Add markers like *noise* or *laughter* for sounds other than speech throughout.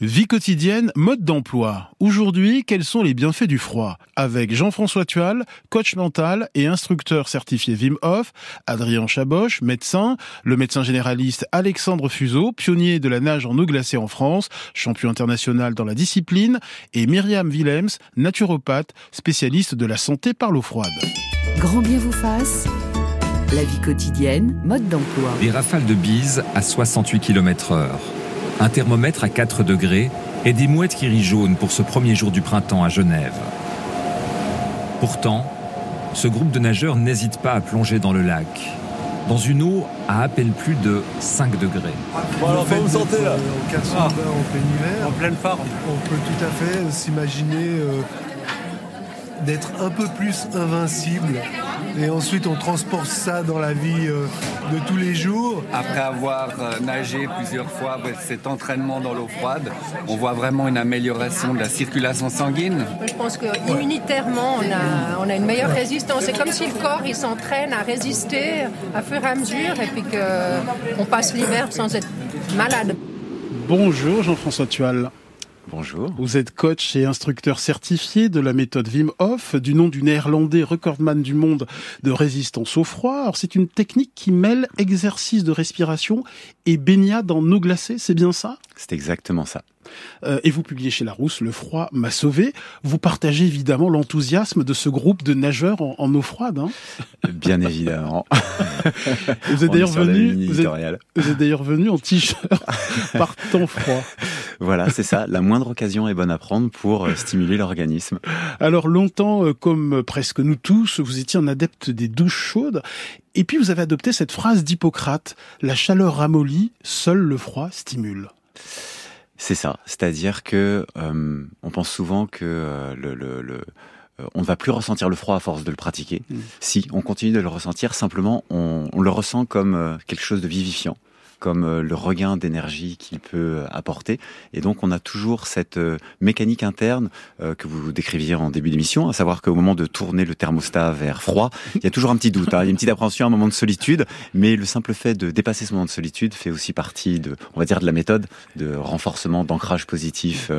Vie quotidienne, mode d'emploi. Aujourd'hui, quels sont les bienfaits du froid? Avec Jean-François Tual, coach mental et instructeur certifié Wim Hof, Adrien Chaboche, médecin, le médecin généraliste Alexandre Fuseau, pionnier de la nage en eau glacée en France, champion international dans la discipline, et Myriam Willems, naturopathe, spécialiste de la santé par l'eau froide. Grand bien vous fasse. La vie quotidienne, mode d'emploi. Des rafales de bise à 68 km heure un thermomètre à 4 degrés et des mouettes qui rient jaune pour ce premier jour du printemps à Genève. Pourtant, ce groupe de nageurs n'hésite pas à plonger dans le lac, dans une eau à à peine plus de 5 degrés. Bon alors, vous sentez là? Ah. en plein hiver. En pleine forme. On peut tout à fait s'imaginer euh, d'être un peu plus invincible. Et ensuite, on transporte ça dans la vie euh, de tous les jours. Après avoir euh, nagé plusieurs fois avec cet entraînement dans l'eau froide, on voit vraiment une amélioration de la circulation sanguine. Je pense que immunitairement, on a, on a une meilleure résistance. C'est comme si le corps il s'entraîne à résister à fur et à mesure et puis qu'on passe l'hiver sans être malade. Bonjour Jean-François Tual. Bonjour. Vous êtes coach et instructeur certifié de la méthode Wim Hof, du nom du néerlandais recordman du monde de résistance au froid. Alors c'est une technique qui mêle exercice de respiration et baignade en eau glacée, c'est bien ça? C'est exactement ça. Euh, et vous publiez chez Larousse Le froid m'a sauvé. Vous partagez évidemment l'enthousiasme de ce groupe de nageurs en, eau froide. Hein Bien évidemment. *laughs* vous êtes d'ailleurs venu, vous êtes, d'ailleurs venu en t-shirt *laughs* par temps froid. Voilà, c'est ça. La moindre occasion est bonne à prendre pour euh, stimuler l'organisme. Alors longtemps, euh, comme presque nous tous, vous étiez un adepte des douches chaudes. Et puis vous avez adopté cette phrase d'Hippocrate la chaleur ramollit, seul le froid stimule. C'est ça, c'est-à-dire que euh, on pense souvent que euh, le, le, le euh, on ne va plus ressentir le froid à force de le pratiquer. Mm. Si on continue de le ressentir, simplement on, on le ressent comme quelque chose de vivifiant comme euh, le regain d'énergie qu'il peut euh, apporter. Et donc, on a toujours cette euh, mécanique interne que vous décriviez en début d'émission, à savoir qu'au moment de tourner le thermostat vers froid, il y a toujours un petit doute, hein. il y a une petite appréhension, un moment de solitude, mais le simple fait de dépasser ce moment de solitude fait aussi partie de, on va dire, de la méthode de renforcement, d'ancrage positif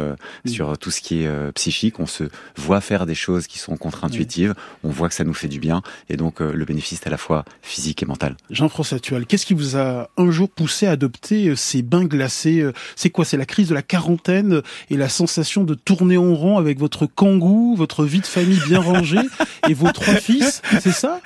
sur tout ce qui est psychique. On se voit faire des choses qui sont contre-intuitives, on voit que ça nous fait du bien, et donc le bénéfice est à la fois physique et mental. Jean-François Tual, qu'est-ce qui vous a un jour poussé à adopter euh, ces bains glacés euh, C'est quoi C'est la crise de la quarantaine euh, et la sensation de tourner en rond avec votre kangou, votre vie de famille bien rangée et vos trois *laughs* fils, c'est ça?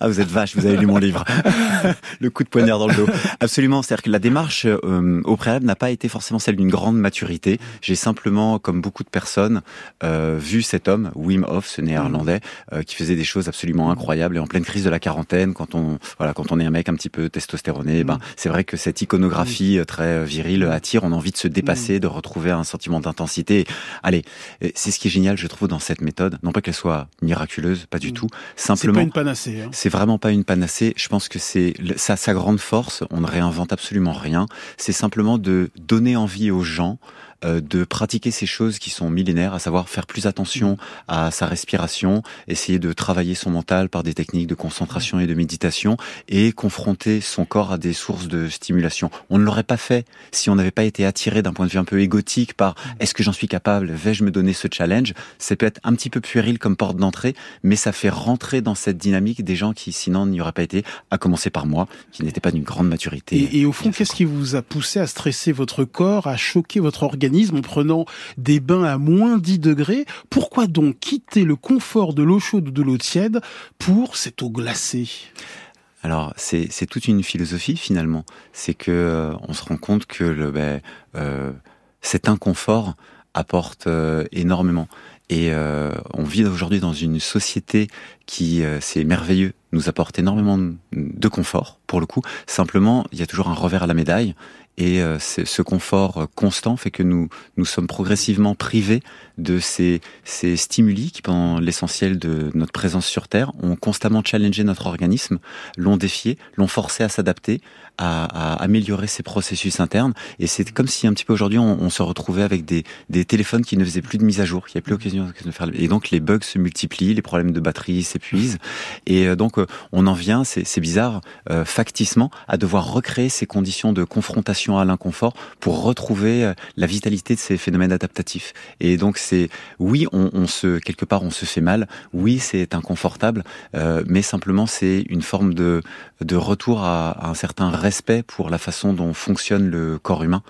Ah, vous êtes vache, vous avez lu mon livre. *laughs* le coup de poignard dans le dos. Absolument, c'est-à-dire que la démarche au préalable n'a pas été forcément celle d'une grande maturité. J'ai simplement, comme beaucoup de personnes, vu cet homme, Wim Hof, ce néerlandais, qui faisait des choses absolument incroyables et en pleine crise de la quarantaine, quand on voilà, quand on est un mec un petit peu testostéroné, ben c'est vrai que cette iconographie euh, très euh, virile attire, on a envie de se dépasser, de retrouver un sentiment d'intensité. Allez, euh, c'est ce qui est génial, je trouve, dans cette méthode. Non pas qu'elle soit miraculeuse, pas du tout. Simplement, c'est pas une panacée. Hein. C'est vraiment pas une panacée. Je pense que c'est sa, sa grande force. On ne réinvente absolument rien. C'est simplement de donner envie aux gens euh, de pratiquer ces choses qui sont millénaires, à savoir faire plus attention à sa respiration, essayer de travailler son mental par des techniques de concentration et de méditation et confronter son corps à des sources de stimulation. On ne l'aurait pas fait si on n'avait pas été attiré d'un point de vue un peu égotique par est-ce que j'en suis capable, vais-je me donner ce challenge? Ça peut être un petit peu puéril comme porte d'entrée, mais ça fait rentrer dans cette dynamique des gens qui sinon n'y auraient pas été, à commencer par moi, qui n'était pas d'une grande maturité. Et, et au fond, qu'est-ce qui vous a poussé à stresser votre corps, à choquer votre organisme en prenant des bains à moins 10 degrés. Pourquoi donc quitter le confort de l'eau chaude ou de l'eau tiède pour cette eau glacée? Alors c'est toute une philosophie finalement. C'est que euh, on se rend compte que le, ben, euh, cet inconfort apporte euh, énormément. Et on vit aujourd'hui dans une société qui, c'est merveilleux, nous apporte énormément de confort, pour le coup. Simplement, il y a toujours un revers à la médaille. Et euh, ce confort euh, constant fait que nous nous sommes progressivement privés de ces, ces stimuli qui, pendant l'essentiel de notre présence sur Terre, ont constamment challengé notre organisme, l'ont défié, l'ont forcé à s'adapter, à, améliorer ses processus internes. Et c'est comme si un petit peu aujourd'hui on, se retrouvait avec des, des téléphones qui ne faisaient plus de mise à jour, qui n'avaient plus Et donc les bugs se multiplient, les problèmes de batterie s'épuisent. Et donc on en vient, c'est bizarre, facticement, à devoir recréer ces conditions de confrontation à l'inconfort pour retrouver la vitalité de ces phénomènes adaptatifs. Et donc c'est, oui, on, se, quelque part, on se fait mal. Oui, c'est inconfortable, mais simplement c'est une forme de, de retour à un certain respect pour la façon dont fonctionne le corps humain.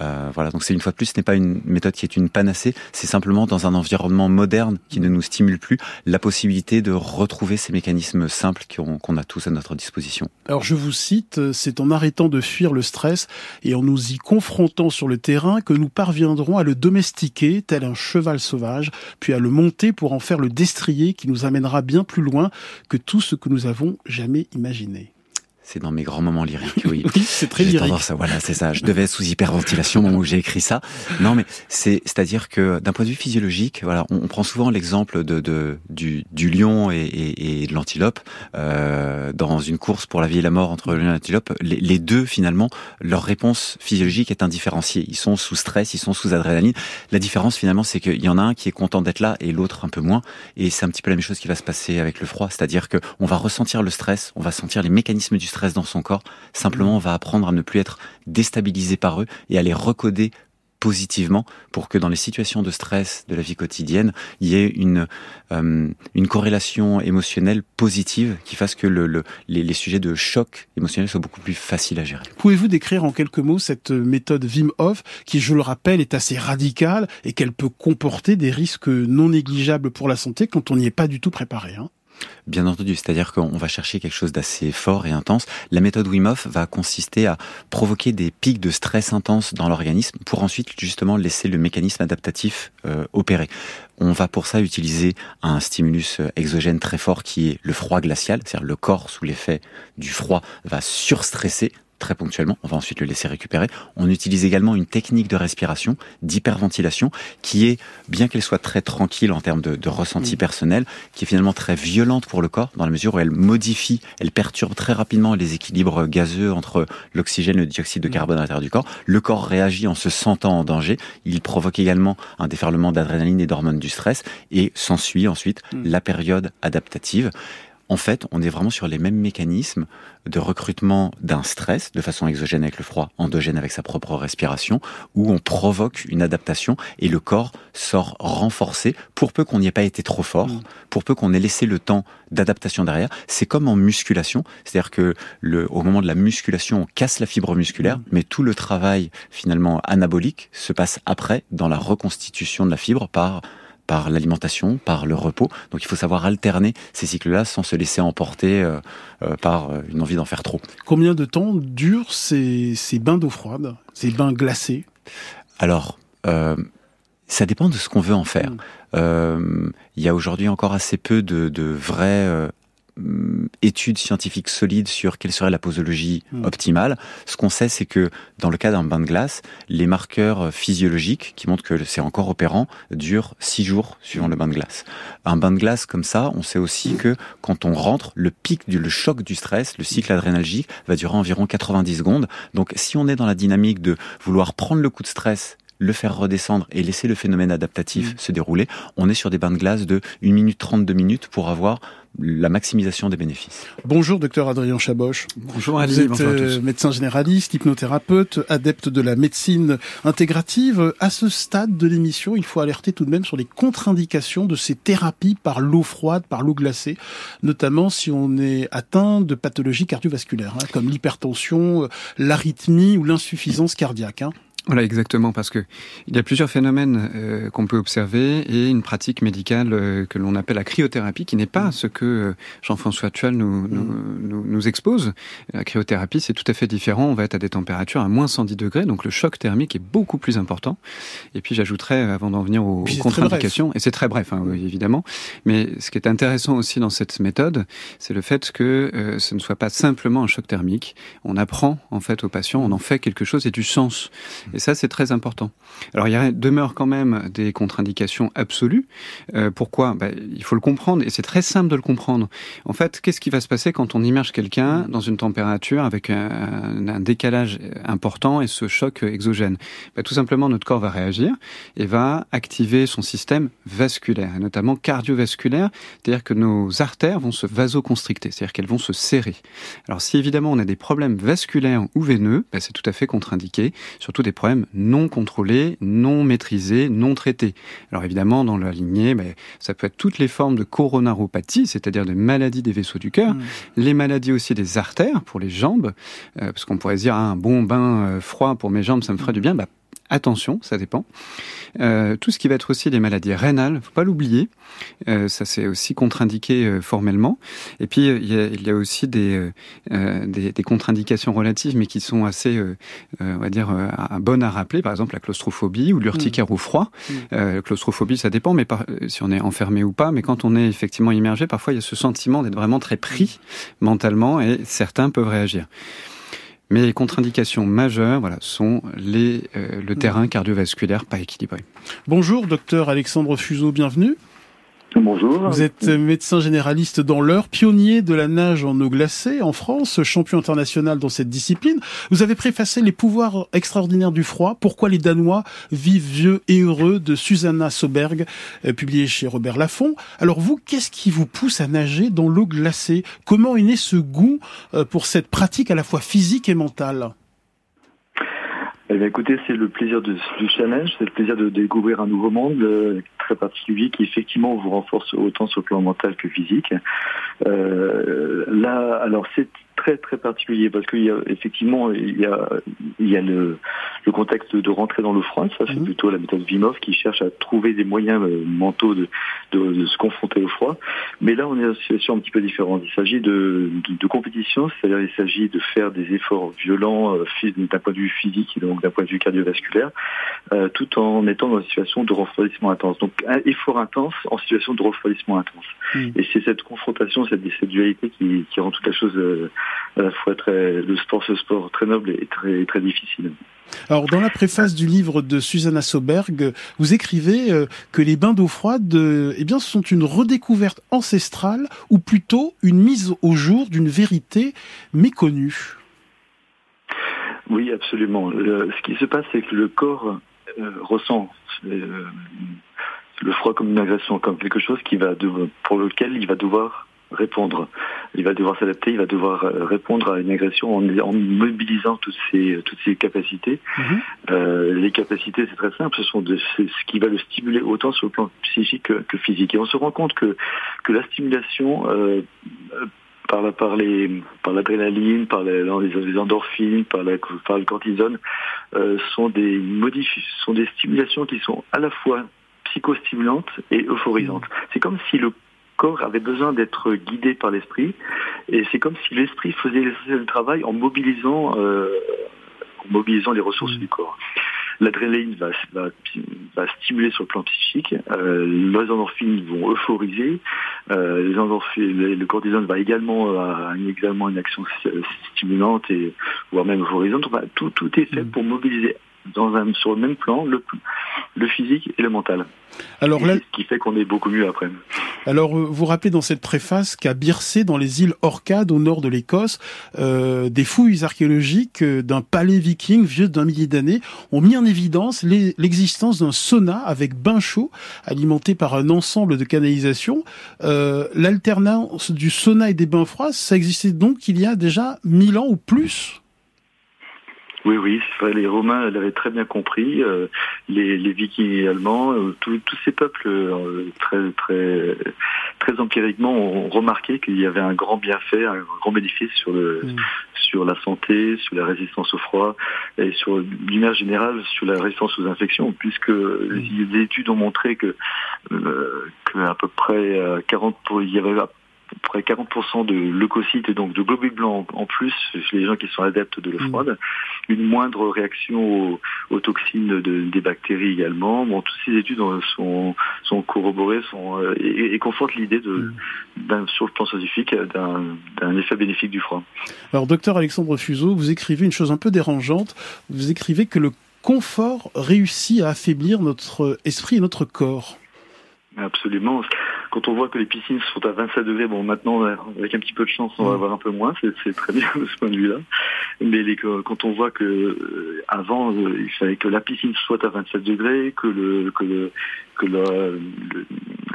Euh, voilà, donc c'est une fois de plus, ce n'est pas une méthode qui est une panacée, c'est simplement dans un environnement moderne qui ne nous stimule plus la possibilité de retrouver ces mécanismes simples qu'on a tous à notre disposition. Alors je vous cite, c'est en arrêtant de fuir le stress et en nous y confrontant sur le terrain que nous parviendrons à le domestiquer tel un cheval sauvage, puis à le monter pour en faire le destrier qui nous amènera bien plus loin que tout ce que nous avons jamais imaginé. C'est dans mes grands moments lyriques, oui. *laughs* c'est très lyrique. Ça, voilà, c'est ça. Je devais sous hyperventilation au moment où j'ai écrit ça. Non, mais c'est, c'est-à-dire que d'un point de vue physiologique, voilà, on, prend souvent l'exemple de, de du, du, lion et, et, et de l'antilope euh, dans une course pour la vie et la mort entre le lion et l'antilope. Les, les, deux, finalement, leur réponse physiologique est indifférenciée. Ils sont sous stress, ils sont sous adrénaline. La différence, finalement, c'est qu'il y en a un qui est content d'être là et l'autre un peu moins. Et c'est un petit peu la même chose qui va se passer avec le froid, c'est-à-dire que on va ressentir le stress, on va sentir les mécanismes du stress stress dans son corps. Simplement, on va apprendre à ne plus être déstabilisé par eux et à les recoder positivement pour que dans les situations de stress de la vie quotidienne, il y ait une, euh, corrélation émotionnelle positive qui fasse que le, le, les, sujets de choc émotionnel soient beaucoup plus faciles à gérer. Pouvez-vous décrire en quelques mots cette méthode Wim Hof qui, je le rappelle, est assez radicale et qu'elle peut comporter des risques non négligeables pour la santé quand on n'y est pas du tout préparé hein? Bien entendu, c'est-à-dire qu'on va chercher quelque chose d'assez fort et intense. La méthode Wim Hof va consister à provoquer des pics de stress intense dans l'organisme pour ensuite justement laisser le mécanisme adaptatif euh, opérer. On va pour ça utiliser un stimulus euh, exogène très fort qui est le froid glacial, c'est-à-dire le corps sous l'effet du froid va surstresser très ponctuellement. On va ensuite le laisser récupérer. On utilise également une technique de respiration, d'hyperventilation, qui est, bien qu'elle soit très tranquille en termes de, de ressenti mmh. personnel, qui est finalement très violente pour le corps, dans la mesure où elle modifie, elle perturbe très rapidement les équilibres gazeux entre l'oxygène et le dioxyde de mm. carbone à l'intérieur du corps. Le corps réagit en se sentant en danger. Il provoque également un déferlement d'adrénaline et d'hormones du stress et s'ensuit ensuite mmh. la période adaptative en fait, on est vraiment sur les mêmes mécanismes de recrutement d'un stress de façon exogène avec le froid, endogène avec sa propre respiration, où on provoque une adaptation et le corps sort renforcé pour peu qu'on n'y ait pas été trop fort, mm. pour peu qu'on ait laissé le temps d'adaptation derrière. C'est comme en musculation, c'est-à-dire que le, au moment de la musculation, on casse la fibre musculaire, mm. mais tout le travail finalement anabolique se passe après dans la reconstitution de la fibre par par l'alimentation, par le repos. Donc il faut savoir alterner ces cycles-là sans se laisser emporter euh, euh, par euh, une envie d'en faire trop. Combien de temps durent ces, ces bains d'eau froide, ces bains glacés? Alors, euh, ça dépend de ce qu'on veut en faire. Mmh. Il y a aujourd'hui encore assez peu de, de vrais euh, études scientifiques solides sur quelle serait la posologie hmm. optimale. Ce qu'on sait, c'est que dans le cas d'un bain de glace, les marqueurs physiologiques qui montrent que c'est encore opérant durent six jours suivant le bain de glace. Un bain de glace comme ça, on sait aussi que quand on rentre, le pic du le choc du stress, le cycle adrénalgique va durer environ 90 secondes. Donc si on est dans la dynamique de vouloir prendre le coup de stress le faire redescendre et laisser le phénomène adaptatif hmm. se dérouler, on est sur des bains de glace de 1 minute 32 minutes pour avoir la maximisation des bénéfices. Bonjour, docteur Adrien Chaboche. Bonjour, Ali. Vous êtes euh, médecin généraliste, hypnothérapeute, adepte de la médecine intégrative. À ce stade de l'émission, il faut alerter tout de même sur les contre-indications de ces thérapies par l'eau froide, par l'eau glacée, notamment si on est atteint de pathologies cardiovasculaires, hein, comme l'hypertension, euh, l'arythmie ou l'insuffisance cardiaque. Hein. Voilà, exactement, parce que il y a plusieurs phénomènes euh, qu'on peut observer et une pratique médicale euh, que l'on appelle la cryothérapie, qui n'est pas mm. ce que euh, Jean-François Tual nous, nous, mm. nous, nous, expose. La cryothérapie, c'est tout à fait différent. On va être à des températures à moins 110 degrés, donc le choc thermique est beaucoup plus important. Et puis j'ajouterais, avant d'en venir aux, contre-indications, et c'est très bref, hein, évidemment, mais ce qui est intéressant aussi dans cette méthode, c'est le fait que ce ne soit pas simplement un choc thermique. On apprend en fait aux patients, on en fait quelque chose et du sens. Et ça, c'est très important. Alors, il y a, demeure quand même des contre-indications absolues. Euh, pourquoi? Bah, Il faut le comprendre, et c'est très simple de le comprendre. En fait, qu'est-ce qui va se passer quand on immerge quelqu'un dans une température avec un, décalage important et ce choc exogène? Bah, Tout simplement, notre corps va réagir et va activer son système vasculaire, et notamment cardiovasculaire, c'est-à-dire que nos artères vont se vasoconstricter, c'est-à-dire qu'elles vont se serrer. Alors si évidemment on a des problèmes vasculaires ou veineux, bah, c'est tout à fait contre-indiqué, surtout des problèmes non contrôlés, non maîtrisés, non traités. Alors évidemment, dans la lignée, bah, ça peut être toutes les formes de coronaropathie, c'est-à-dire des maladies des vaisseaux du cœur, mmh. les maladies aussi des artères pour les jambes, euh, parce qu'on pourrait se dire ah, un bon bain euh, froid pour mes jambes, ça me ferait du bien. Bah, Attention, ça dépend. Euh, tout ce qui va être aussi des maladies rénales, faut pas l'oublier. Euh, ça c'est aussi contre-indiqué euh, formellement. Et puis il y a, il y a aussi des, euh, des, des contre-indications relatives, mais qui sont assez, euh, on va dire, bonnes à rappeler. Par exemple la claustrophobie ou l'urticaire mmh. au froid. Mmh. claustrophobie, ça dépend, mais par, si on est enfermé ou pas. Mais quand on est effectivement immergé, parfois il y a ce sentiment d'être vraiment très pris mentalement, et certains peuvent réagir. Mais les contre-indications majeures voilà, sont les, euh, le terrain cardiovasculaire pas équilibré. Bonjour, docteur Alexandre Fuseau, bienvenue. Bonjour. Vous êtes médecin généraliste dans l'heure, pionnier de la nage en eau glacée en France, champion international dans cette discipline. Vous avez préfacé les pouvoirs extraordinaires du froid. Pourquoi les Danois vivent vieux et heureux de Susanna Soberg, euh, publié chez Robert Laffont. Alors vous, qu'est-ce qui vous pousse à nager dans l'eau glacée? Comment est né ce goût euh, pour cette pratique à la fois physique et mentale? Eh écoutez, c'est le plaisir de, du challenge, c'est le plaisir de découvrir un nouveau monde euh, très particulier qui effectivement vous renforce autant sur le plan mental que physique. Euh, là, alors c'est très très particulier parce qu'il y a effectivement il y a il y a le, le contexte de rentrer dans le froid, ça c'est mhm. plutôt la méthode Vimov qui cherche à trouver des moyens euh, mentaux de, de, de, se confronter au froid. Mais là on est dans une situation un petit peu différente. Il s'agit de, de, compétition, c'est-à-dire il s'agit de faire des efforts violents euh, d'un point de vue physique et donc d'un point de vue cardiovasculaire, euh, tout en étant dans une situation de refroidissement intense. Donc un effort intense en situation de refroidissement intense. Mhm. Et c'est cette confrontation, cette, cette dualité qui, qui rend toute la chose euh, à la fois très, le sport, ce sport très noble et très, très difficile. Alors, dans la préface du livre de Susanna Soberg, vous écrivez euh, que les bains d'eau froide, euh, eh bien, sont une redécouverte ancestrale ou plutôt une mise au jour d'une vérité méconnue. Oui, absolument. ce qui se passe, c'est que le corps euh, ressent le froid comme une agression, comme quelque chose qui va pour lequel il va devoir répondre. Il va devoir s'adapter, il va devoir euh, répondre à une agression en, mobilisant toutes ses, toutes ses capacités. Mhm. Euh, les capacités, c'est très simple, ce sont de, ce qui va le stimuler autant sur le plan psychique que, physique. Et on se rend compte que, que la stimulation euh, par la, par les par l'adrénaline, par les, les, endorphines, par, la, par le cortisone, euh, sont des modifs, sont des stimulations qui sont à la fois psychostimulantes et euphorisantes. Mhm. C'est comme si le corps avait besoin d'être guidé par l'esprit. Et c'est comme si l'esprit faisait le travail en mobilisant, euh, en mobilisant les ressources mmh. du corps. L'adrénaline va, va, va, stimuler sur le plan psychique, euh, les endorphines vont euphoriser, euh, les endorphines, le cortisone va également avoir également une action stimulante et voire même euphorisante. tout, tout est fait mmh. pour mobiliser dans un, sur le même plan le, le physique et le mental. Alors là, ce qui fait qu'on est beaucoup mieux après. Alors, euh, vous rappelez dans cette préface qu'à Bircé, dans les îles Orcades, au nord de l'Écosse, euh, des fouilles archéologiques euh, d'un palais viking vieux d'un millier d'années ont mis en évidence l'existence d'un sauna avec bain chaud alimenté par un ensemble de canalisations. Euh, L'alternance du sauna et des bains froids, ça existait donc il y a déjà mille ans ou plus oui, oui, vrai, les Romains l'avaient très bien compris, euh, les, les, Vikings également, euh, tous ces peuples euh, très, très, très empiriquement ont remarqué qu'il y avait un grand bienfait, un grand bénéfice sur le, mm. sur la santé, sur la résistance au froid et sur l'image générale sur la résistance aux infections, puisque mm. les études ont montré que, que à peu près 40 pour, il y avait près 40% de leucocytes et donc de globules blancs en plus chez les gens qui sont adeptes de l'eau mm. froide, une moindre réaction aux, toxines de, des bactéries également. Bon, toutes ces études sont, sont corroborées sont, euh, et, confortent l'idée de, mm. sur le plan scientifique d'un effet bénéfique du froid. Alors, docteur Alexandre Fuseau, vous écrivez une chose un peu dérangeante. Vous écrivez que le confort réussit à affaiblir notre esprit et notre corps Absolument. Quand on voit que les piscines sont à 27 degrés, bon maintenant avec un petit peu de chance on va avoir un peu moins, c'est très bien de ce point de vue-là. Mais les, quand on voit que euh, avant euh, il fallait que la piscine soit à 27 degrés, que le que le que le, le,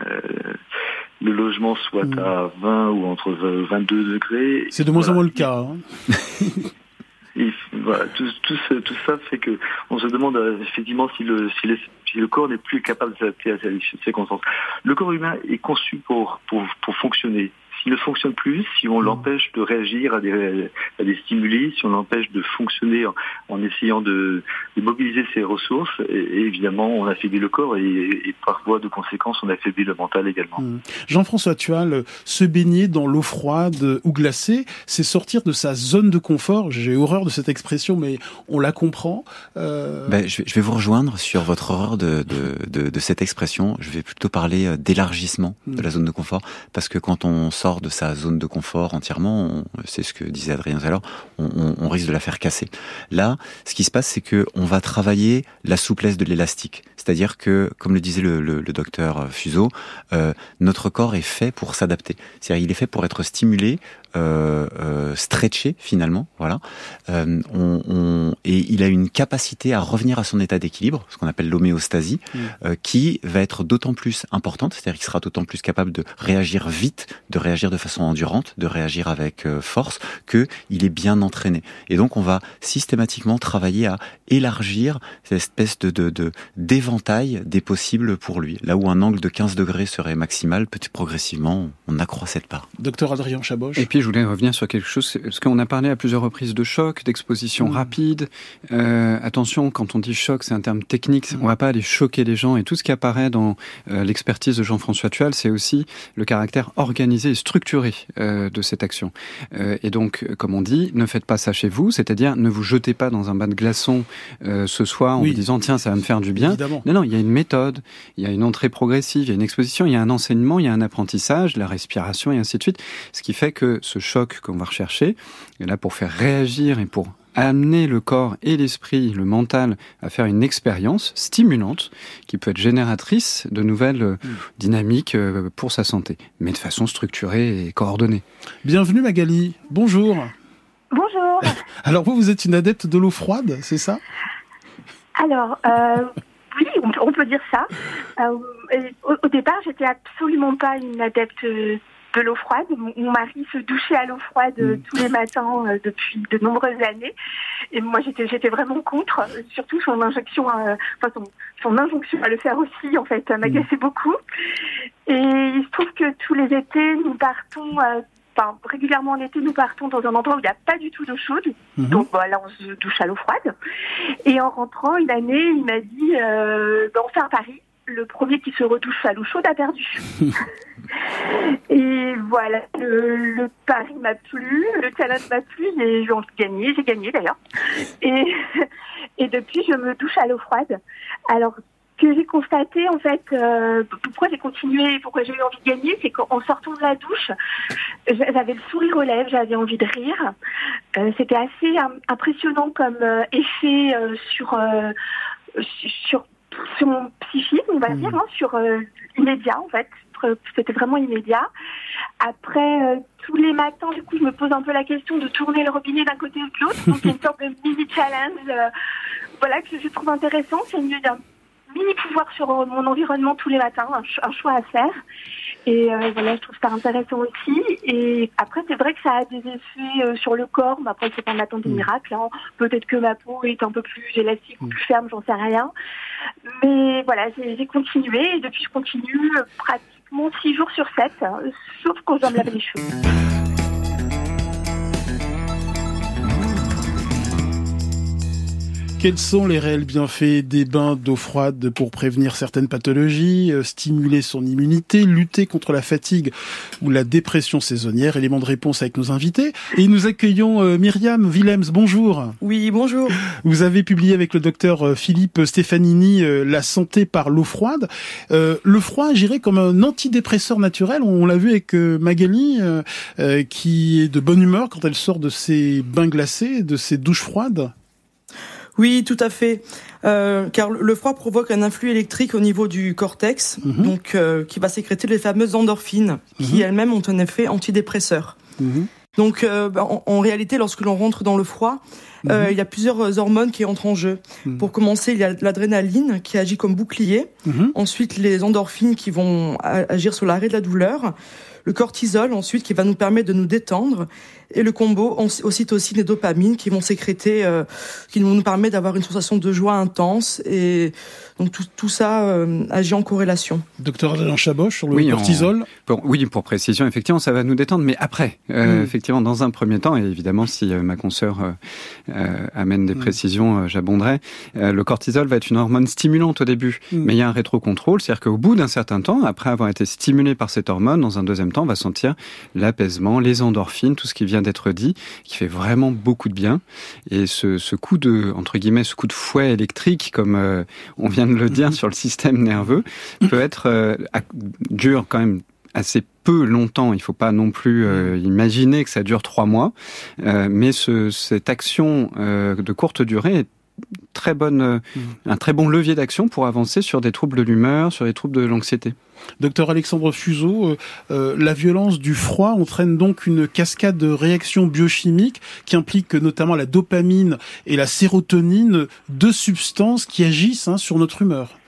euh, logement soit mm. à 20 ou entre 22 degrés. C'est de moins en moins le cas. Hein. *laughs* Tout, ça fait que on se demande euh, effectivement si le, si, si le corps n'est plus capable de s'adapter à ces circonstances. Le corps humain est conçu pour, pour fonctionner s'il ne fonctionne plus, si on mmh. l'empêche de réagir à des, à des stimuli, si on l'empêche de fonctionner en, essayant de, de, mobiliser ses ressources, et, évidemment, on affaiblit le corps et, et, par voie de conséquence, on affaiblit le mental également. Mmh. Jean-François Tual, se baigner dans l'eau froide ou glacée, c'est sortir de sa zone de confort. J'ai horreur de cette expression, mais on la comprend. Euh... Ben, je, vais, je, vais, vous rejoindre sur votre horreur de, de, de, de cette expression. Je vais plutôt parler euh, d'élargissement de mmh. la zone de confort, parce que quand on sort de sa zone de confort entièrement, c'est ce que disait Adrien tout à l'heure, on, risque de la faire casser. Là, ce qui se passe, c'est que on va travailler la souplesse de l'élastique. C'est-à-dire que, comme le disait le, docteur Fuseau, euh, notre corps est fait pour s'adapter. C'est-à-dire, il est fait pour être stimulé stretché finalement, voilà. Euh, on, on, et il a une capacité à revenir à son état d'équilibre, ce qu'on appelle l'homéostasie, mm. euh, qui va être d'autant plus importante, c'est-à-dire qu'il sera d'autant plus capable de réagir vite, de réagir de façon endurante, de réagir avec euh, force, que il est bien entraîné. Et donc on va systématiquement travailler à élargir cette espèce de d'éventail de, des possibles pour lui. Là où un angle de 15 degrés serait maximal, petit progressivement, on accroît cette part. Docteur Adrien Chaboche. Et puis je voulais revenir sur quelque chose, parce qu'on a parlé à plusieurs reprises de choc, d'exposition mmh. rapide. Euh, attention, quand on dit choc, c'est un terme technique, mmh. on va pas aller choquer les gens. Et tout ce qui apparaît dans euh, l'expertise de Jean-François Tual, c'est aussi le caractère organisé et structuré euh, de cette action. Et donc, comme on dit, ne faites pas ça chez vous, c'est-à-dire ne vous jetez pas dans un bain de glaçons ce soir en vous disant tiens, ça va me faire du bien. Évidemment. Non, non, il y a une méthode, il y a une entrée progressive, il y a une exposition, il y a un enseignement, il y a un apprentissage, la respiration et ainsi de suite. Ce qui fait que ce choc qu'on va rechercher est là pour faire réagir et pour amener le corps et l'esprit, le mental, à faire une expérience stimulante qui peut être génératrice de nouvelles euh, hmm. dynamiques euh, pour sa santé, mais de façon structurée et coordonnée. Bienvenue Magali, bonjour. Bonjour. *laughs* Alors vous, vous êtes une adepte de l'eau froide, c'est ça? Alors, euh, *laughs* oui, on peut dire ça. Euh, au, au, départ, j'étais absolument pas une adepte de l'eau froide. Mon, mari se douchait à l'eau froide euh, mm. tous les matins euh, depuis de nombreuses années. Et moi, j'étais, j'étais vraiment contre, surtout son injection, euh, enfin son, son, injonction à le faire aussi, en fait, m'agaçait mm. beaucoup. Et il se trouve que tous les étés, nous partons Enfin, régulièrement en été, nous partons dans un endroit où il n'y a pas du tout d'eau chaude. Mm-hmm. Donc bah, là, on se douche à l'eau froide. Et en rentrant une année, il m'a dit, euh, bah, on fait un pari le premier qui se retouche à l'eau chaude a perdu. *laughs* et voilà, le, le pari m'a plu, le challenge m'a plu, j'ai envie de gagner, j'ai gagné d'ailleurs. Et, et depuis, je me douche à l'eau froide. Alors, que j'ai constaté, en fait, euh, pourquoi j'ai continué, pourquoi j'ai eu envie de gagner, c'est qu'en sortant de la douche, j'avais le sourire aux lèvres, j'avais envie de rire. Euh, C'était assez impressionnant comme euh, effet sur sur sur mon psychisme, on va hmm. dire, hein, sur euh, immédiat en fait. C'était vraiment immédiat. Après, euh, tous les matins, du coup, je me pose un peu la question de tourner le robinet d'un côté ou de l'autre. Donc, c'est une sorte de mini challenge, euh, voilà, que je trouve intéressant. C'est une, un mini pouvoir sur mon environnement tous les matins, un, un choix à faire. Et euh, voilà, je trouve ça intéressant aussi. Et après, c'est vrai que ça a des effets euh, sur le corps. Mais après, c'est pas m'attendre des mm. miracles. Hein. Peut-être que ma peau est un peu plus élastique ou mm. plus ferme, j'en sais rien. Mais voilà, j'ai continué. Et depuis, je continue euh, pratiquement 6 jours sur 7, hein, sauf quand je me laver les cheveux. Quels sont les réels bienfaits des bains d'eau froide pour prévenir certaines pathologies, euh, stimuler son immunité, lutter contre la fatigue ou la dépression saisonnière? Élément de réponse avec nos invités. Et nous accueillons euh, Myriam Willems. Bonjour. Oui, bonjour. Vous avez publié avec le docteur euh, Philippe Stefanini La santé par l'eau froide. le froid agirait comme un antidépresseur naturel. On l'a vu avec Magali, qui est de bonne humeur quand elle sort de ses bains glacés, de ses douches froides. Oui, tout à fait. Euh, car le froid provoque un influx électrique au niveau du cortex, Mhm. donc euh, qui va sécréter les fameuses endorphines, qui Mhm. elles-mêmes ont un effet antidépresseur. Donc, euh, bah, en, en réalité, lorsque l'on rentre dans le froid, euh, Mhm. il y a plusieurs hormones qui entrent en jeu. Mhm. Pour commencer, il y a l'adrénaline qui agit comme bouclier. Mhm. Ensuite, les endorphines qui vont agir sur l'arrêt de la douleur. Le cortisol, ensuite, qui va nous permettre de nous détendre. Et le combo ocytocine et dopamine qui vont sécréter, euh, qui vont nous permettre d'avoir une sensation de joie intense. Et donc, tout, tout ça euh, agit en corrélation. Docteur Adrien Chaboche sur le Oui, en- cortisol. Pour, oui, pour précision, effectivement, ça va nous détendre, mais après, euh, Mm. effectivement, dans un premier temps, et évidemment, si euh, ma consoeur euh, euh, amène Mm. des précisions, euh, j'abonderai. Euh, le cortisol va être une hormone stimulante au début, Mm. mais il y a un rétrocontrôle, c'est-à-dire qu'au bout d'un certain temps, après avoir été stimulé par cette hormone, dans un deuxième temps, on va sentir l'apaisement, les endorphines, tout ce qui vient d'être dit, qui fait vraiment beaucoup de bien. Et ce, ce coup de, entre guillemets, ce coup de fouet électrique, comme euh, on vient de le dire sur le système nerveux, peut *laughs* être euh, dur quand même assez peu longtemps. Il faut pas non plus euh, imaginer que ça dure trois mois, Euh, mais ce, cette action euh, de courte durée est très bonne, euh, un très bon levier d'action pour avancer sur des troubles de l'humeur, sur des troubles de l'anxiété. Docteur Alexandre Fuseau, euh, euh, la violence du froid entraîne donc une cascade de réactions biochimiques qui impliquent notamment la dopamine et la sérotonine, deux substances qui agissent hein, sur notre humeur.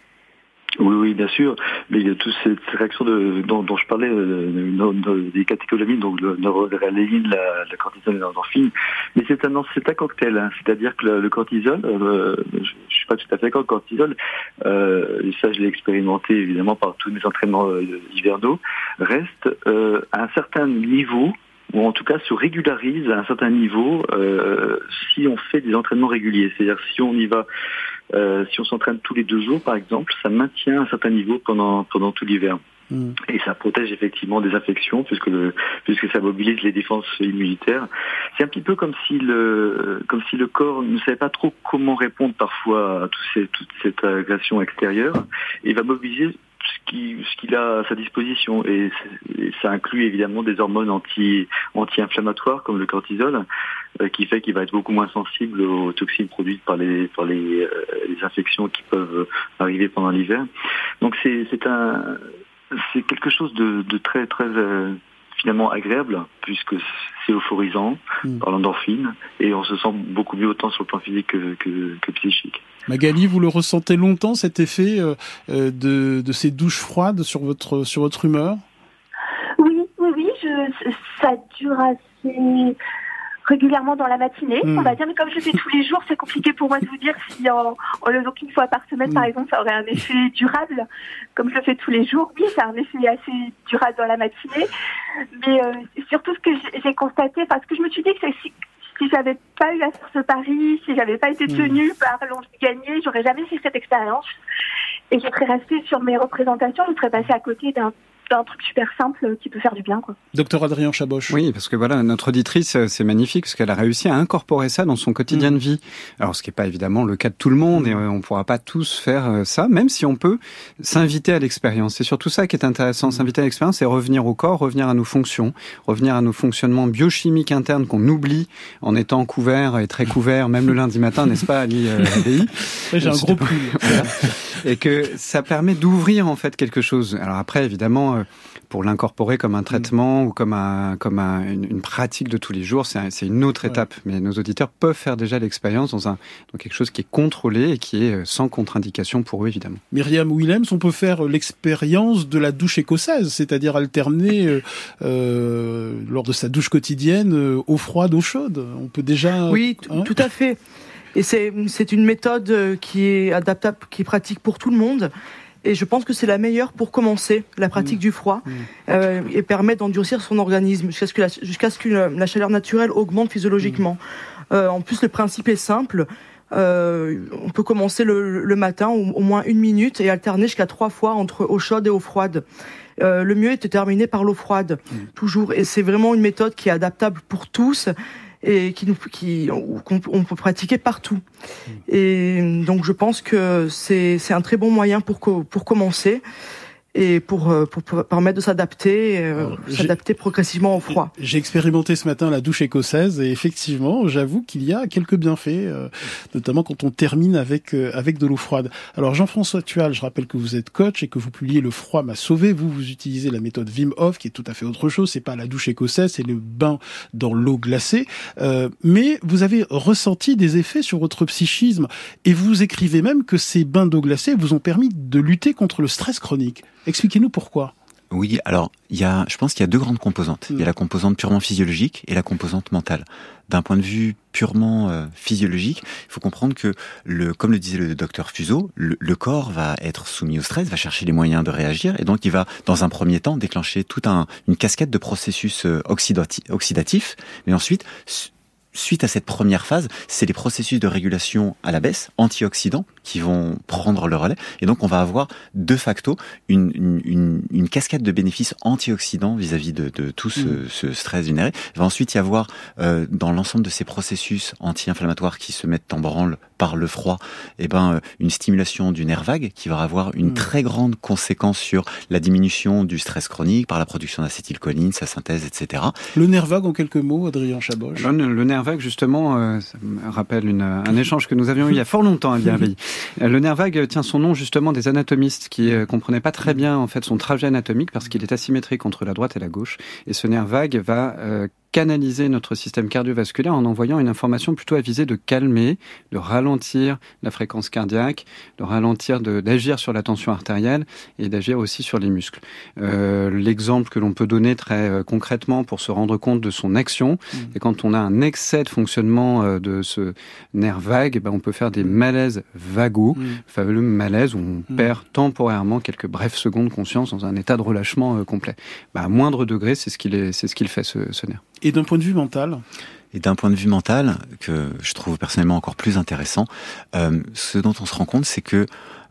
Oui, oui, bien sûr. Mais il y a toutes ces, ces réactions de, dont, dont je parlais, euh, des catécholamines, donc le noradrénaline, la, la cortisol et l'endorphine. Mais c'est un, c'est un cocktail, hein. c'est-à-dire que le, le cortisol, euh, je, je suis pas tout à fait d'accord, le cortisol, euh, et ça je l'ai expérimenté évidemment par tous mes entraînements euh, hivernaux, reste euh, à un certain niveau ou en tout cas se régularise à un certain niveau euh, si on fait des entraînements réguliers. C'est-à-dire si on y va, euh, si on s'entraîne tous les deux jours par exemple, ça maintient un certain niveau pendant pendant tout l'hiver. Et ça protège effectivement des infections puisque le, puisque ça mobilise les défenses immunitaires. C'est un petit peu comme si le comme si le corps ne savait pas trop comment répondre parfois à tous ces, toute cette agression extérieure et va mobiliser ce qui- ce qu'il a à sa disposition et, ça inclut évidemment des hormones anti anti-inflammatoires comme le cortisol euh, qui fait qu'il va être beaucoup moins sensible aux toxines produites par les par les, euh, les infections qui peuvent arriver pendant l'hiver. Donc c'est un c'est quelque chose de, de très très euh, finalement agréable puisque c'est euphorisant par l'endorphine et on se sent beaucoup mieux autant sur le plan physique que, que, que psychique. Magali, vous le ressentez longtemps cet effet euh, euh, de, de ces douches froides sur votre sur votre humeur? Oui, oui, oui, je, ça dure assez régulièrement dans la matinée, Hmm. on va dire, mais comme je le fais tous les jours, c'est compliqué pour moi de vous dire si en, en le faisant une fois par semaine, par exemple, ça aurait un effet durable. Comme je le fais tous les jours, oui, ça a un effet assez durable dans la matinée. Mais euh, surtout ce que j'ai- j'ai constaté, parce que je me suis dit que c'est- si, j'avais pas eu à faire ce pari, si j'avais pas été tenue par l'envie de gagner, j'aurais jamais fait cette expérience. Et je serais restée sur mes représentations, je serais passée à côté d'un d'un truc super simple qui peut faire du bien, quoi. Docteur Adrien Chaboche. Oui, parce que voilà, notre auditrice, euh, c'est magnifique, parce qu'elle a réussi à incorporer ça dans son quotidien Mm. de vie. Alors, ce qui n'est pas évidemment le cas de tout le monde, et euh, on ne pourra pas tous faire euh, ça, même si on peut s'inviter à l'expérience. C'est surtout ça qui est Mm. intéressant, s'inviter à l'expérience, c'est revenir au corps, revenir à nos fonctions, revenir à nos fonctionnements biochimiques internes qu'on oublie en étant couvert et très couvert, même le lundi matin, n'est-ce pas, Ali euh, *laughs* j'ai un gros pull. *laughs* Voilà. et que ça permet d'ouvrir en fait quelque chose. Alors après, évidemment, pour l'incorporer comme un traitement ou comme un comme un- une, une pratique de tous les jours, c'est un- c'est une autre étape. Mais nos auditeurs peuvent faire déjà l'expérience dans un dans quelque chose qui est contrôlé et qui est euh, sans contre-indication pour eux évidemment. Myriam Willems, on peut faire l'expérience de la douche écossaise, c'est-à-dire alterner euh, euh, lors de sa douche quotidienne euh, eau froide, eau chaude. On peut déjà. Oui, hein tout à fait. Et c'est une méthode euh, qui est adaptable, qui est pratique pour tout le monde. Et je pense que c'est la meilleure pour commencer la pratique du froid euh, et permet d'endurcir son organisme jusqu'à ce que la, jusqu'à ce que la, chaleur naturelle augmente physiologiquement. Euh, en plus, le principe est simple. Euh, on peut commencer le, le matin au, au moins une minute et alterner jusqu'à trois fois entre eau chaude et eau froide. Euh, le mieux est de terminer par l'eau froide, toujours. Et c'est vraiment une méthode qui est adaptable pour tous et qui nous, qui, qu'on on peut pratiquer partout. Et donc je pense que c'est, c'est un très bon moyen pour, pour commencer. Et pour, euh, pour, permettre de s'adapter, euh, s'adapter progressivement au froid. J'ai expérimenté ce matin la douche écossaise et effectivement, j'avoue qu'il y a quelques bienfaits, euh, notamment quand on termine avec avec de l'eau froide. Alors Jean-François Tual, je rappelle que vous êtes coach et que vous publiez Le froid m'a sauvé. Vous vous utilisez la méthode Wim Hof, qui est tout à fait autre chose. C'est pas la douche écossaise, c'est le bain dans l'eau glacée. mais vous avez ressenti des effets sur votre psychisme et vous écrivez même que ces bains d'eau glacée vous ont permis de lutter contre le stress chronique. Expliquez-nous pourquoi. Oui, alors il y a, je pense qu'il y a deux grandes composantes. Il y a mm. la composante purement physiologique et la composante mentale. D'un point de vue purement euh, physiologique, il faut comprendre que, le, comme le disait le docteur Fuseau, le, corps va être soumis au stress, va chercher les moyens de réagir, et donc il va, dans un premier temps, déclencher toute un, une casquette de processus euh, oxydatifs, mais ensuite suite à cette première phase, c'est les processus de régulation à la baisse, antioxydants, qui vont prendre le relais. Et donc, on va avoir de facto une, une, une, cascade de bénéfices antioxydants vis-à-vis de, de, tout ce, mm. ce, stress généré. Il va ensuite y avoir, euh, dans l'ensemble de ces processus anti-inflammatoires qui se mettent en branle par le froid, eh ben, euh, une stimulation du nerf vague qui va avoir une mm. très grande conséquence sur la diminution du stress chronique par la production d'acétylcholine, sa synthèse, etc. Le nerf vague, en quelques mots, Adrien Chaboche? Le, nerf vague, justement, euh, ça me rappelle une, un échange que nous avions eu il y a fort longtemps à Bienveille. Le nerf vague tient son nom justement des anatomistes qui ne euh, comprenaient pas très bien en fait son trajet anatomique parce qu'il est asymétrique entre la droite et la gauche. Et ce nerf vague va canaliser notre système cardiovasculaire en envoyant une information plutôt à viser de calmer, de ralentir la fréquence cardiaque, de ralentir, d'agir sur la tension artérielle et d'agir aussi sur les muscles. Euh, L'exemple que l'on peut donner très euh, concrètement pour se rendre compte de son action, mmh. c'est quand on a un excès de fonctionnement euh, de ce nerf vague, ben on peut faire des malaises vagos, mmh. fameux malaise où on mmh. perd temporairement quelques brèves secondes conscience dans un état de relâchement euh, complet. Ben, à moindre degré, c'est ce qu'il c'est ce qu'il fait ce, ce nerf. Et d'un point de vue mental et d'un point de vue mental, que je trouve personnellement encore plus intéressant, euh, ce dont on se rend compte, c'est que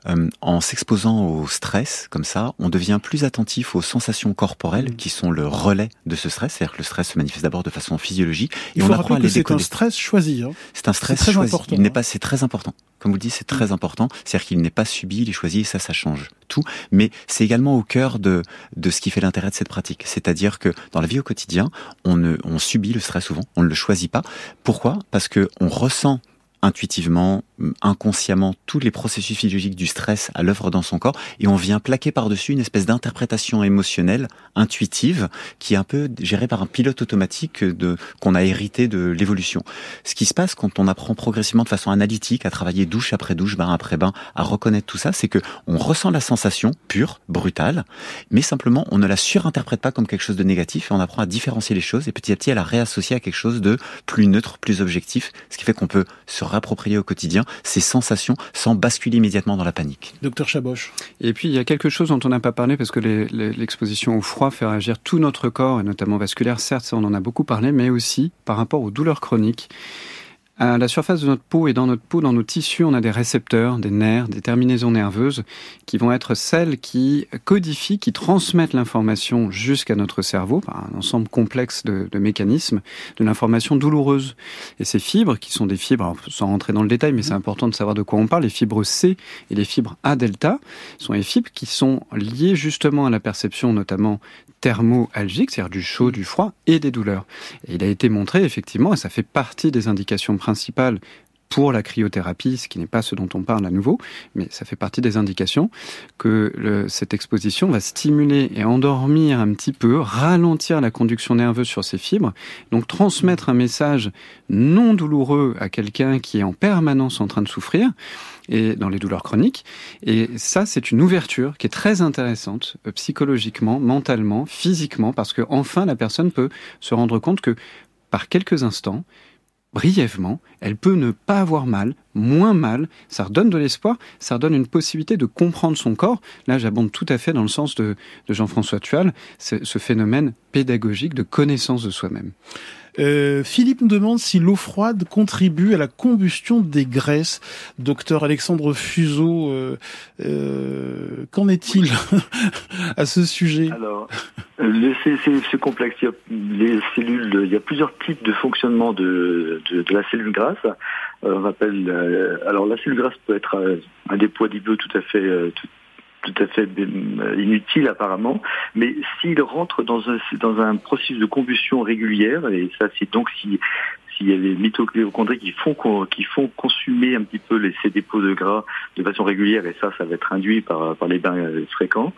euh, en s'exposant au stress comme ça, on devient plus attentif aux sensations corporelles mmh. qui sont le relais de ce stress. C'est-à-dire que le stress se manifeste d'abord de façon physiologique. Et Il faut on apprend à les C'est un stress choisi. Hein. C'est un stress très choisi. Important, Il n'est hein. pas, c'est très important. Comme vous le dites, c'est très mmh. important. C'est-à-dire qu'il n'est pas subi, il est choisi. Et ça, ça change tout. Mais c'est également au cœur de de ce qui fait l'intérêt de cette pratique. C'est-à-dire que dans la vie au quotidien, on ne, on subit le stress souvent. On ne le choisit pas. Pourquoi? Parce que on ressent intuitivement, inconsciemment, tous les processus physiologiques du stress à l'œuvre dans son corps, et on vient plaquer par-dessus une espèce d'interprétation émotionnelle, intuitive, qui est un peu gérée par un pilote automatique de qu'on a hérité de l'évolution. Ce qui se passe quand on apprend progressivement de façon analytique à travailler douche après douche, bain après bain, à reconnaître tout ça, c'est que on ressent la sensation pure, brutale, mais simplement on ne la surinterprète pas comme quelque chose de négatif et on apprend à différencier les choses et petit à petit à la réassocier à quelque chose de plus neutre, plus objectif, ce qui fait qu'on peut se approprier au quotidien ces sensations sans basculer immédiatement dans la panique. Docteur Chaboche. Et puis il y a quelque chose dont on n'a pas parlé parce que l'exposition au froid fait réagir tout notre corps et notamment vasculaire. Certes, on en a beaucoup parlé, mais aussi par rapport aux douleurs chroniques. À la surface de notre peau et dans notre peau, dans nos tissus, on a des récepteurs, des nerfs, des terminaisons nerveuses qui vont être celles qui codifient, qui transmettent l'information jusqu'à notre cerveau par un ensemble complexe de, mécanismes de l'information douloureuse. Et ces fibres, qui sont des fibres, sans rentrer dans le détail, mais c'est important de savoir de quoi on parle, les fibres C et les fibres A delta sont les fibres qui sont liées justement à la perception notamment thermoalgique, c'est-à-dire du chaud, du froid et des douleurs. Et il a été montré effectivement, et ça fait partie des indications principales pour la cryothérapie, ce qui n'est pas ce dont on parle à nouveau, mais ça fait partie des indications que cette exposition va stimuler et endormir un petit peu, ralentir la conduction nerveuse sur ces fibres, donc transmettre un message non douloureux à quelqu'un qui est en permanence en train de souffrir et dans les douleurs chroniques. Et ça, c'est une ouverture qui est très intéressante euh, psychologiquement, mentalement, physiquement, parce que enfin la personne peut se rendre compte que par quelques instants, brièvement, elle peut ne pas avoir mal, moins mal, ça redonne de l'espoir, ça redonne une possibilité de comprendre son corps. Là, j'abonde tout à fait dans le sens de, Jean-François Tual, ce phénomène pédagogique de connaissance de soi-même. Euh, Philippe nous demande si l'eau froide contribue à la combustion des graisses. Docteur Alexandre Fuseau, euh, euh, qu'en est-il *laughs* à ce sujet? Alors, c'est complexe. Il y, a, les cellules, il y a plusieurs types de fonctionnement de, de, de la cellule grasse. on appelle, alors la cellule grasse peut être un dépôt adipeux tout à fait tout à fait inutile apparemment, mais s'il rentre dans un, dans un processus de combustion régulière, et ça c'est donc si s'il y a des mitochondries qui font qui font consumer un petit peu les, ces dépôts de gras de façon régulière, et ça, ça va être induit par, par les bains euh, fréquents,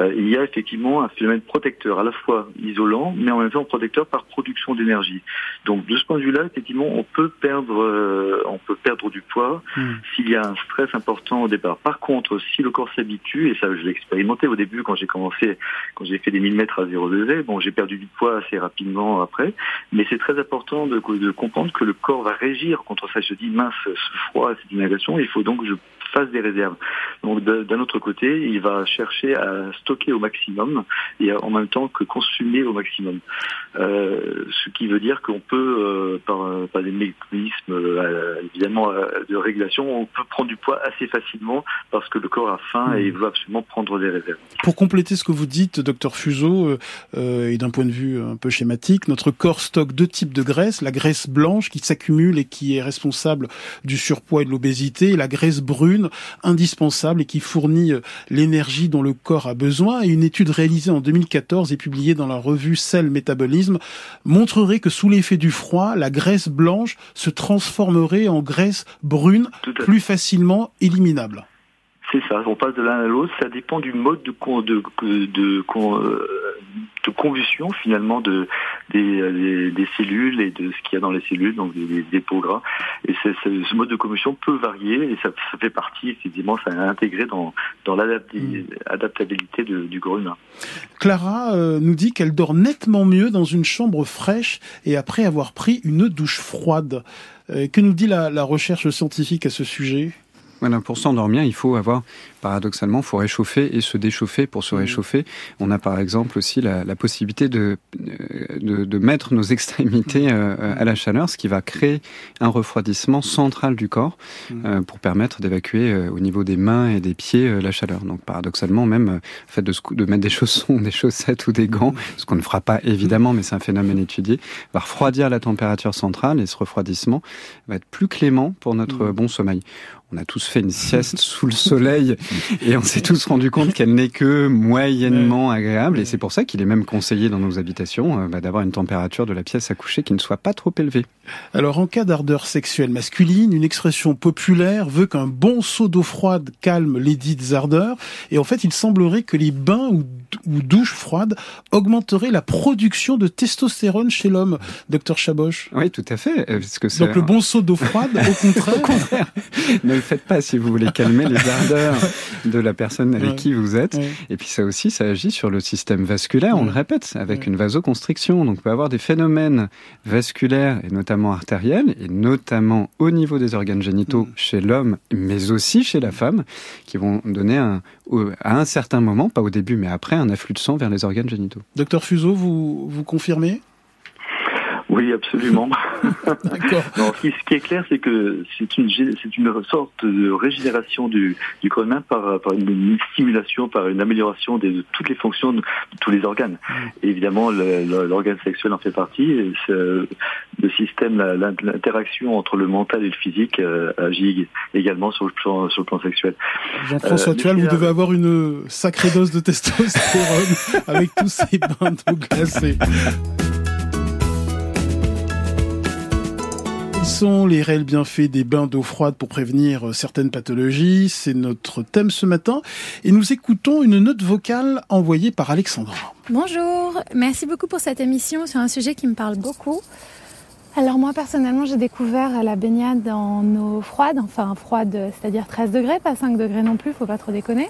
euh, il y a effectivement un phénomène protecteur, à la fois isolant, mais en même temps protecteur par production d'énergie. Donc de ce point de vue-là, effectivement, on peut perdre, euh, on peut perdre du poids hmm. s'il y a un stress important au départ. Par contre, si le corps s'habitue, et ça je l'ai expérimenté au début quand j'ai commencé, quand j'ai fait des 1000 mètres à 0 degré, bon, j'ai perdu du poids assez rapidement après, mais c'est très important de, de comprendre que le corps va régir contre ça. Je dis mince, ce froid, cette inhalation, il faut donc que je fasse des réserves. Donc d'un autre côté, il va chercher à stocker au maximum et en même temps que consommer au maximum. Euh, ce qui veut dire qu'on peut, euh, par, par, des mécanismes euh, évidemment de régulation, on peut prendre du poids assez facilement parce que le corps a faim et il veut absolument prendre des réserves. Pour compléter ce que vous dites, docteur Fuseau, et d'un point de vue un peu schématique, notre corps stocke deux types de graisse, la graisse blanche qui s'accumule et qui est responsable du surpoids et de l'obésité, et la graisse brune indispensable et qui fournit l'énergie dont le corps a besoin. Et une étude réalisée en 2014 et publiée dans la revue Cell Métabolisme montrerait que sous l'effet du froid, la graisse blanche se transformerait en graisse brune plus facilement éliminable. C'est ça, on passe de l'un à l'autre, ça dépend du mode de, de, de, de, euh, de combustion finalement de, des, des, cellules et de ce qu'il y a dans les cellules, donc des, dépôts gras. Et ce mode de combustion peut varier et ça, ça fait partie, effectivement, ça a intégré dans, dans l'adaptabilité du corps. Clara euh, nous dit qu'elle dort nettement mieux dans une chambre fraîche et après avoir pris une douche froide. Euh, que nous dit la, la recherche scientifique à ce sujet? Voilà, pour s'endormir, il faut avoir, paradoxalement, il faut réchauffer et se déchauffer pour se mmh. réchauffer. On a par exemple aussi la, la possibilité de, de, de, mettre nos extrémités mmh. euh, à la chaleur, ce qui va créer un refroidissement central du corps mmh. euh, pour permettre d'évacuer euh, au niveau des mains et des pieds la chaleur. Donc paradoxalement, même le fait de, de mettre des chaussons, *laughs* des chaussettes ou des gants, ce qu'on ne fera pas évidemment, mais c'est un phénomène étudié, va refroidir la température centrale et ce refroidissement va être plus clément pour notre bon sommeil on a tous fait une sieste sous le soleil et on s'est tous rendu compte qu'elle n'est que moyennement agréable. Et c'est pour ça qu'il est même conseillé dans nos habitations euh, bah, d'avoir une température de la pièce à coucher qui ne soit pas trop élevée. Alors en cas d'ardeur sexuelle masculine, une expression populaire veut qu'un bon seau d'eau froide calme les dites ardeurs. Et en fait, il semblerait que les bains ou, douches froides augmenteraient la production de testostérone chez l'homme. Docteur Chaboche. Oui, tout à fait. Parce que Donc le bon seau d'eau froide, au *laughs* contraire. au contraire *laughs* le faites pas si vous voulez calmer les *laughs* ardeurs de la personne avec qui vous êtes. Et puis ça aussi, ça agit sur le système vasculaire, on le répète, avec une vasoconstriction. Donc on peut avoir des phénomènes vasculaires et notamment artériels, et notamment au niveau des organes génitaux mm. chez l'homme, mais aussi chez la femme, qui vont donner un, à un certain moment, pas au début, mais après, un afflux de sang vers les organes génitaux. Docteur Fuseau, vous, vous confirmez oui, absolument. *laughs* non, ce, qui, est clair, c'est que c'est une, c'est une sorte de régénération du, du corps humain par, par une, stimulation, par une amélioration de, toutes les fonctions de, tous les organes. Mm. évidemment, l'organe sexuel en fait partie. Et le système, l'interaction entre le mental et le physique euh, agit également sur le plan, sur le plan sexuel. Jean-François euh, vous devez avoir une sacrée dose de testostérone *laughs* avec tous ces bains d'eau glacée. Sont les réels bienfaits des bains d'eau froide pour prévenir euh, certaines pathologies C'est notre thème ce matin. Et nous écoutons une note vocale envoyée par Alexandra. Bonjour, merci beaucoup pour cette émission sur un sujet qui me parle beaucoup. Alors moi personnellement j'ai découvert la baignade en eau froide, enfin froide c'est-à-dire 13 degrés, pas 5 degrés non plus, faut pas trop déconner.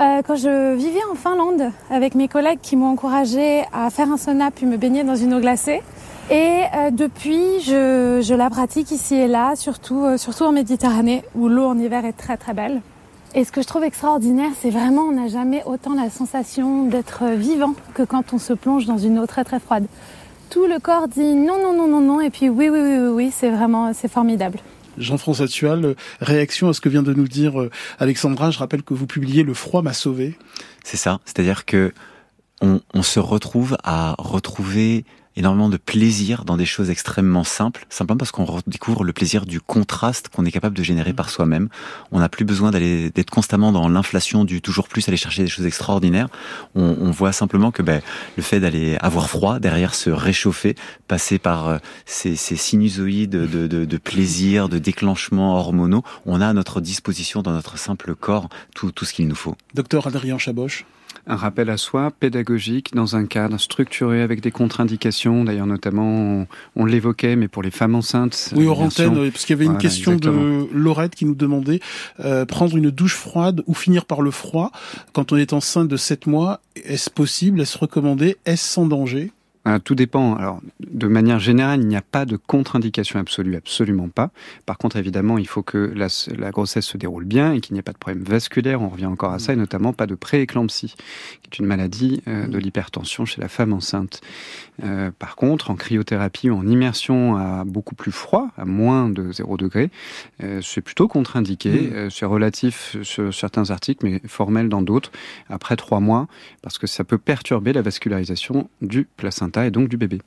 Euh, quand je vivais en Finlande avec mes collègues qui m'ont encouragé à faire un sauna puis me baigner dans une eau glacée. Et euh, depuis, je, je, la pratique ici et là, surtout, euh, surtout en Méditerranée, où l'eau en hiver est très très belle. Et ce que je trouve extraordinaire, c'est vraiment, on n'a jamais autant la sensation d'être vivant que quand on se plonge dans une eau très très froide. Tout le corps dit non, non, non, non, non, et puis oui, oui, oui, oui, oui c'est vraiment, c'est formidable. Jean-François Tual, réaction à ce que vient de nous dire euh, Alexandra. Je rappelle que vous publiez Le froid m'a sauvé. C'est ça, c'est-à-dire que on, on, se retrouve à retrouver énormément de plaisir dans des choses extrêmement simples, simplement parce qu'on redécouvre le plaisir du contraste qu'on est capable de générer par soi-même. On n'a plus besoin d'aller d'être constamment dans l'inflation du toujours plus, aller chercher des choses extraordinaires. On, on voit simplement que ben, le fait d'aller avoir froid, derrière se réchauffer, passer par euh, ces, ces sinusoïdes de, de, de plaisir, de déclenchement hormonaux, on a à notre disposition dans notre simple corps tout, tout ce qu'il nous faut. Docteur Adrien Chaboche un rappel à soi pédagogique dans un cadre structuré avec des contre-indications. D'ailleurs, notamment, on, l'évoquait, mais pour les femmes enceintes. Oui, hors antenne, parce qu'il y avait une question de Laurette qui nous demandait euh, prendre une douche froide ou finir par le froid quand on est enceinte de 7 mois. Est-ce possible? Est-ce recommandé? Est-ce sans danger? Ah, tout dépend. Alors, de manière générale, il n'y a pas de contre-indication absolue, absolument pas. Par contre, évidemment, il faut que la, la grossesse se déroule bien et qu'il n'y ait pas de problème vasculaire. On revient encore à ça, et notamment pas de prééclampsie, qui est une maladie euh, de l'hypertension chez la femme enceinte. Euh, par contre, en cryothérapie ou en immersion à beaucoup plus froid, à moins de 0 degré, euh, c'est plutôt contre-indiqué. Euh, c'est relatif sur certains articles, mais formel dans d'autres, après trois mois, parce que ça peut perturber la vascularisation du placenta et donc du bébé.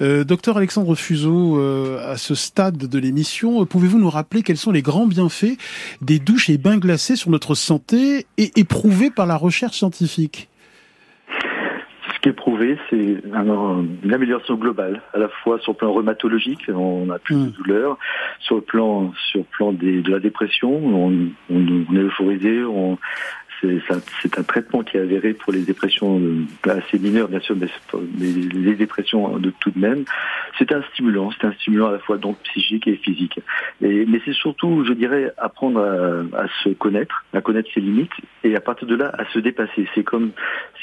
Euh, docteur Alexandre Fuseau, euh, à ce stade de l'émission, pouvez-vous nous rappeler quels sont les grands bienfaits des douches et bains glacés sur notre santé et éprouvés par la recherche scientifique? Ce qui est prouvé, c'est une amélioration globale, à la fois sur le plan rhumatologique, on a plus de hmm. douleurs, sur le plan, sur le plan des, de la dépression, on, on, est euphorisé, on, c'est un traitement qui est avéré pour les dépressions euh, assez mineures, bien sûr, mais les, dépressions de tout de même. C'est un stimulant, c'est un stimulant à la fois donc psychique et physique. Et, mais c'est surtout, je dirais, apprendre à, se connaître, à connaître ses limites, et à partir de là, à se dépasser. C'est comme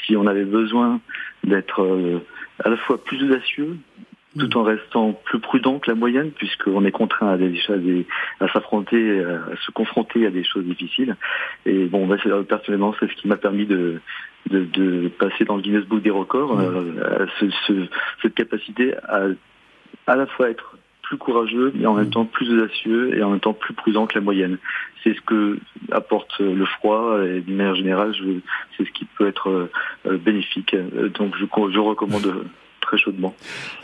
si on avait besoin d'être euh, à la fois plus audacieux, tout en restant plus prudent que la moyenne, puisqu'on est contraint à, des, à, à s'affronter, à se confronter à des choses difficiles. Et bon, bah, personnellement, c'est ce qui m'a permis de, de, de, passer dans le Guinness Book des records, mmh. euh, ce, ce, cette capacité à à la fois être plus courageux, mais en même mmh. temps plus audacieux et en même temps plus prudent que la moyenne. C'est ce que apporte le froid et d'une manière générale, c'est ce qui peut être euh, bénéfique. Donc je, je recommande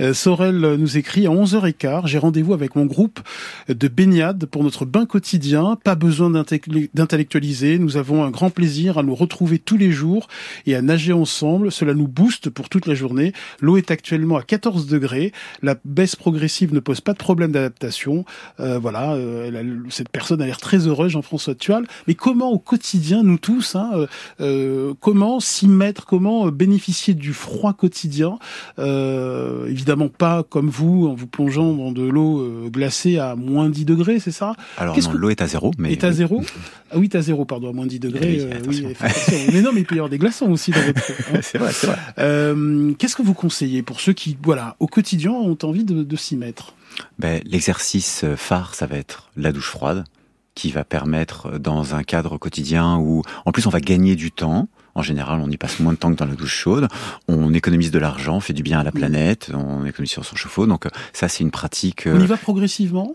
Euh, Sorel nous écrit à 11h15, j'ai rendez-vous avec mon groupe de baignade pour notre bain quotidien. Pas besoin d'intellectualiser. Nous avons un grand plaisir à nous retrouver tous les jours et à nager ensemble. Cela nous booste pour toute la journée. L'eau est actuellement à 14 degrés. La baisse progressive ne pose pas de problème d'adaptation. Euh, voilà, euh, cette personne a l'air très heureuse, Jean-François Tual. Mais comment au quotidien, nous tous, hein, comment s'y mettre, comment bénéficier du froid quotidien évidemment pas comme vous en vous plongeant dans de l'eau euh, glacée à moins 10 degrés, c'est ça? Alors non, l'eau est à zéro, mais est à zéro? *laughs* Ah oui, est à zéro, pardon, à moins 10 degrés. oui, euh, *laughs* mais non, mais il peut y avoir des glaçons aussi dans votre hein. *laughs* c'est vrai, c'est vrai. Qu'est-ce que vous conseillez pour ceux qui, voilà, au quotidien ont envie de, de s'y mettre? Ben, L'exercice phare, ça va être la douche froide qui va permettre dans un cadre quotidien où, en plus, on va gagner du temps. En général, on y passe moins de temps que dans la douche chaude. On économise de l'argent, fait du bien à la planète, on économise sur son chauffe-eau. Donc ça, c'est une pratique. On y va progressivement?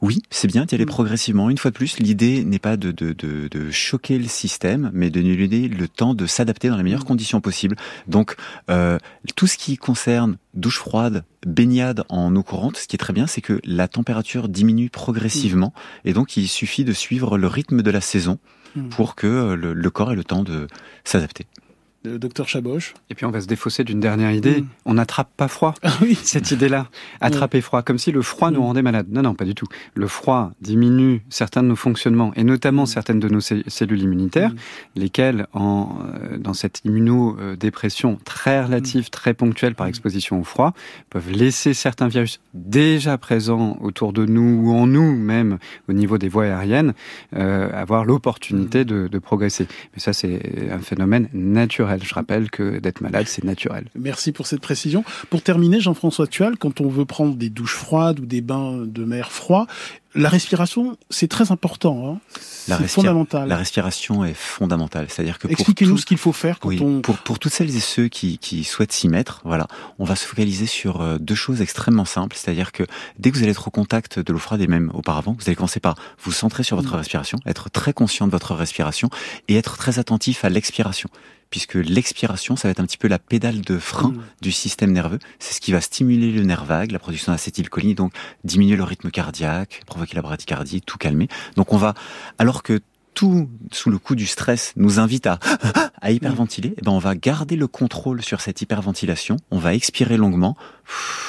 Oui, c'est bien d'y aller progressivement. Une fois de plus, l'idée n'est pas de, de, de, de, choquer le système, mais de lui donner le temps de s'adapter dans les meilleures conditions possibles. Donc euh, tout ce qui concerne douche froide, baignade en eau courante, ce qui est très bien, c'est que la température diminue progressivement, et donc il suffit de suivre le rythme de la saison. Pour que euh, le, corps ait le temps de s'adapter le docteur Chaboche. Et puis on va se défausser d'une dernière idée. Hmm. On n'attrape pas froid. Ah *laughs* oui. Cette idée-là. Attraper froid. Comme si le froid nous hmm. rendait malade. Non, non, pas du tout. Le froid diminue certains de nos fonctionnements et notamment certaines de nos cellules immunitaires, lesquelles, en, euh, dans cette immunodépression très relative, très ponctuelle par exposition au froid, peuvent laisser certains virus déjà présents autour de nous ou en nous même au niveau des voies aériennes euh, avoir l'opportunité de, de progresser. Mais ça, c'est un phénomène naturel. Je rappelle que d'être malade, c'est naturel. Merci pour cette précision. Pour terminer, Jean-François Tual, quand on veut prendre des douches froides ou des bains de mer froids, la respiration, c'est très important. Hein. C'est fondamental. La respiration est fondamentale. C'est-à-dire que expliquez-nous ce qu'il faut faire quand on pour pour toutes celles et ceux qui, qui souhaitent s'y mettre, voilà, on va se focaliser sur euh, deux choses extrêmement simples. C'est-à-dire que dès que vous allez être au contact de l'eau froide et même auparavant, vous allez commencer par vous centrer sur votre mm. respiration, être très conscient de votre respiration et être très attentif à l'expiration puisque l'expiration, ça va être un petit peu la pédale de frein Mm. du système nerveux. C'est ce qui va stimuler le nerf vague, la production d'acétylcholine, donc diminuer le rythme cardiaque, provoquer la bradycardie, tout calmer. Donc on va, alors que tout sous le coup du stress nous invite à, à hyperventiler, eh ben on va garder le contrôle sur cette hyperventilation, on va expirer longuement,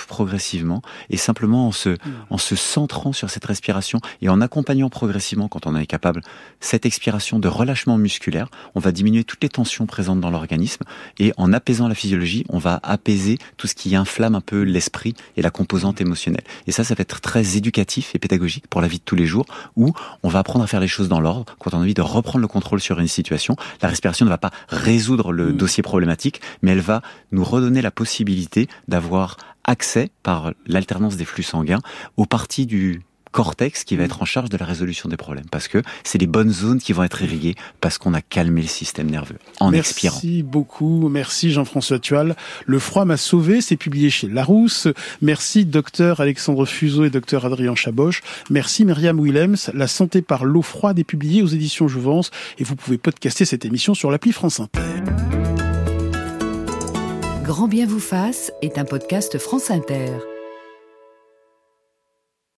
progressivement, et simplement en se, en se centrant sur cette respiration et en accompagnant progressivement, quand on est capable, cette expiration de relâchement musculaire, on va diminuer toutes les tensions présentes dans l'organisme, et en apaisant la physiologie, on va apaiser tout ce qui inflamme un peu l'esprit et la composante émotionnelle. Et ça, ça va être très éducatif et pédagogique pour la vie de tous les jours, où on va apprendre à faire les choses dans l'ordre, quand on a envie de reprendre le contrôle sur une situation. La respiration ne va pas résoudre le dossier problématique, mais elle va nous redonner la possibilité d'avoir accès, par l'alternance des flux sanguins, aux parties du cortex qui va être en charge de la résolution des problèmes. Parce que c'est les bonnes zones qui vont être irriguées parce qu'on a calmé le système nerveux en merci expirant. Merci beaucoup. Merci Jean-François Tual. Le froid m'a sauvé. C'est publié chez Larousse. Merci docteur Alexandre Fuseau et docteur Adrien Chaboche. Merci Myriam Willems. La santé par l'eau froide est publiée aux éditions Jouvence et vous pouvez podcaster cette émission sur l'appli France Inter. Grand bien vous fasse est un podcast France Inter.